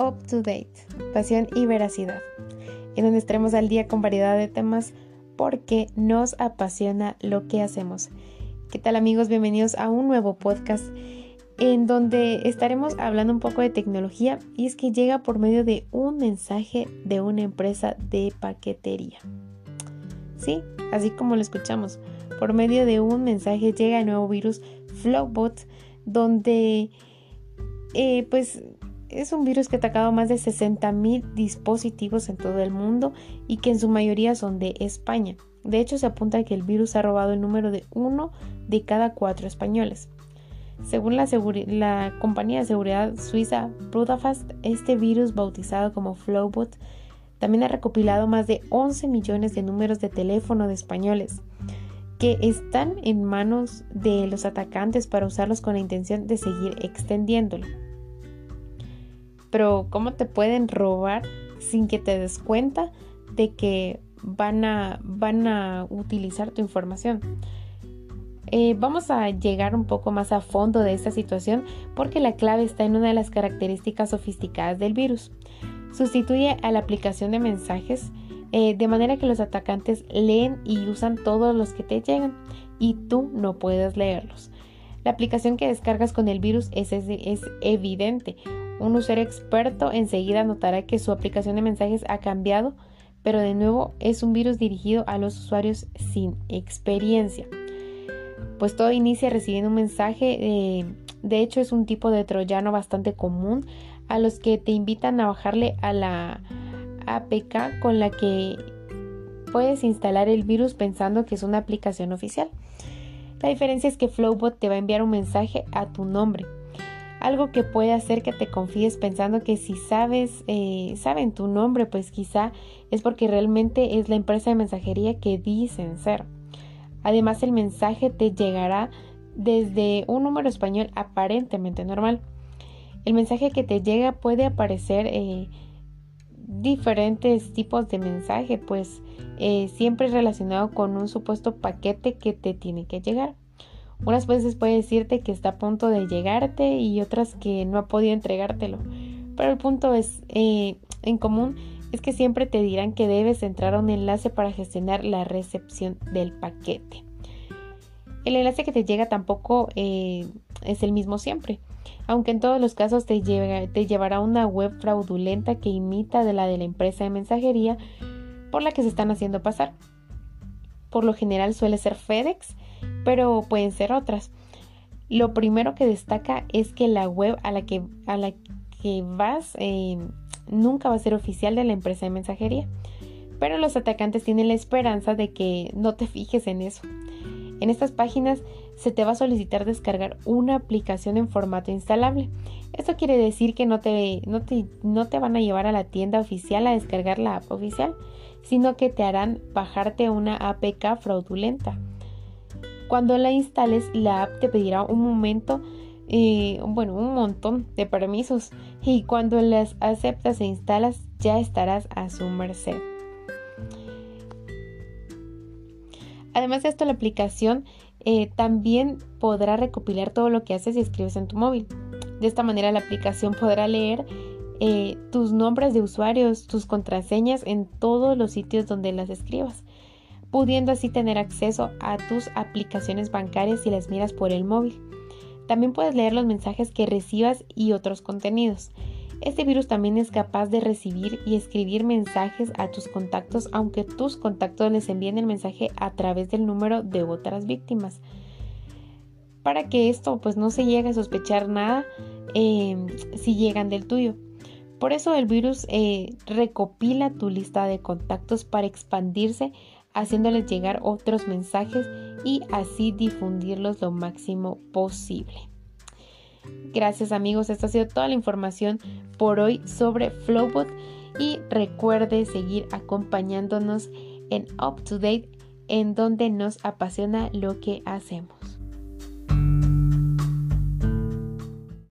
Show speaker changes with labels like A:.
A: to Date, pasión y veracidad, en donde estaremos al día con variedad de temas porque nos apasiona lo que hacemos. ¿Qué tal amigos? Bienvenidos a un nuevo podcast en donde estaremos hablando un poco de tecnología y es que llega por medio de un mensaje de una empresa de paquetería. Sí, así como lo escuchamos, por medio de un mensaje llega el nuevo virus Flowbot donde eh, pues es un virus que ha atacado más de 60.000 dispositivos en todo el mundo y que en su mayoría son de España. De hecho, se apunta que el virus ha robado el número de uno de cada cuatro españoles. Según la, compañía de seguridad suiza Prudafast, este virus bautizado como Flowbot también ha recopilado más de 11 millones de números de teléfono de españoles que están en manos de los atacantes para usarlos con la intención de seguir extendiéndolo. Pero ¿cómo te pueden robar sin que te des cuenta de que van a, van a utilizar tu información? Eh, vamos a llegar un poco más a fondo de esta situación porque la clave está en una de las características sofisticadas del virus. Sustituye a la aplicación de mensajes eh, de manera que los atacantes leen y usan todos los que te llegan y tú no puedes leerlos. La aplicación que descargas con el virus es, es, evidente. Un usuario experto enseguida notará que su aplicación de mensajes ha cambiado, pero de nuevo es un virus dirigido a los usuarios sin experiencia. Pues todo inicia recibiendo un mensaje, eh, de hecho es un tipo de troyano bastante común a los que te invitan a bajarle a la APK con la que puedes instalar el virus pensando que es una aplicación oficial. La diferencia es que Flowbot te va a enviar un mensaje a tu nombre. Algo que puede hacer que te confíes pensando que si sabes, eh, saben tu nombre, pues quizá es porque realmente es la empresa de mensajería que dicen ser. Además, el mensaje te llegará desde un número español aparentemente normal. El mensaje que te llega puede aparecer eh, diferentes tipos de mensaje, pues eh, siempre relacionado con un supuesto paquete que te tiene que llegar. Unas veces puede decirte que está a punto de llegarte y otras que no ha podido entregártelo. Pero el punto es, eh, en común es que siempre te dirán que debes entrar a un enlace para gestionar la recepción del paquete. El enlace que te llega tampoco eh, es el mismo siempre aunque en todos los casos te, te llevará a una web fraudulenta que imita de la de la empresa de mensajería por la que se están haciendo pasar. Por lo general suele ser FedEx, pero pueden ser otras. Lo primero que destaca es que la web a la que, a la que vas eh, nunca va a ser oficial de la empresa de mensajería. Pero los atacantes tienen la esperanza de que no te fijes en eso. En estas páginas se te va a solicitar descargar una aplicación en formato instalable. Esto quiere decir que no te, no te, no te van a llevar a la tienda oficial a descargar la app oficial, sino que te harán bajarte una APK fraudulenta. Cuando la instales, la app te pedirá un momento, eh, bueno, un montón de permisos y cuando las aceptas e instalas ya estarás a su merced. Además de esto, la aplicación eh, también podrá recopilar todo lo que haces y escribes en tu móvil. De esta manera, la aplicación podrá leer eh, tus nombres de usuarios, tus contraseñas en todos los sitios donde las escribas, pudiendo así tener acceso a tus aplicaciones bancarias si las miras por el móvil. También puedes leer los mensajes que recibas y otros contenidos. Este virus también es capaz de recibir y escribir mensajes a tus contactos aunque tus contactos les envíen el mensaje a través del número de otras víctimas. Para que esto pues no se llegue a sospechar nada em, si llegan del tuyo. Por eso el virus eh, recopila tu lista de contactos para expandirse haciéndoles llegar otros mensajes y así difundirlos lo máximo posible. Gracias amigos, esta ha sido toda la información por hoy sobre Flowbot y recuerde seguir acompañándonos en Up to Date en donde nos apasiona lo que hacemos.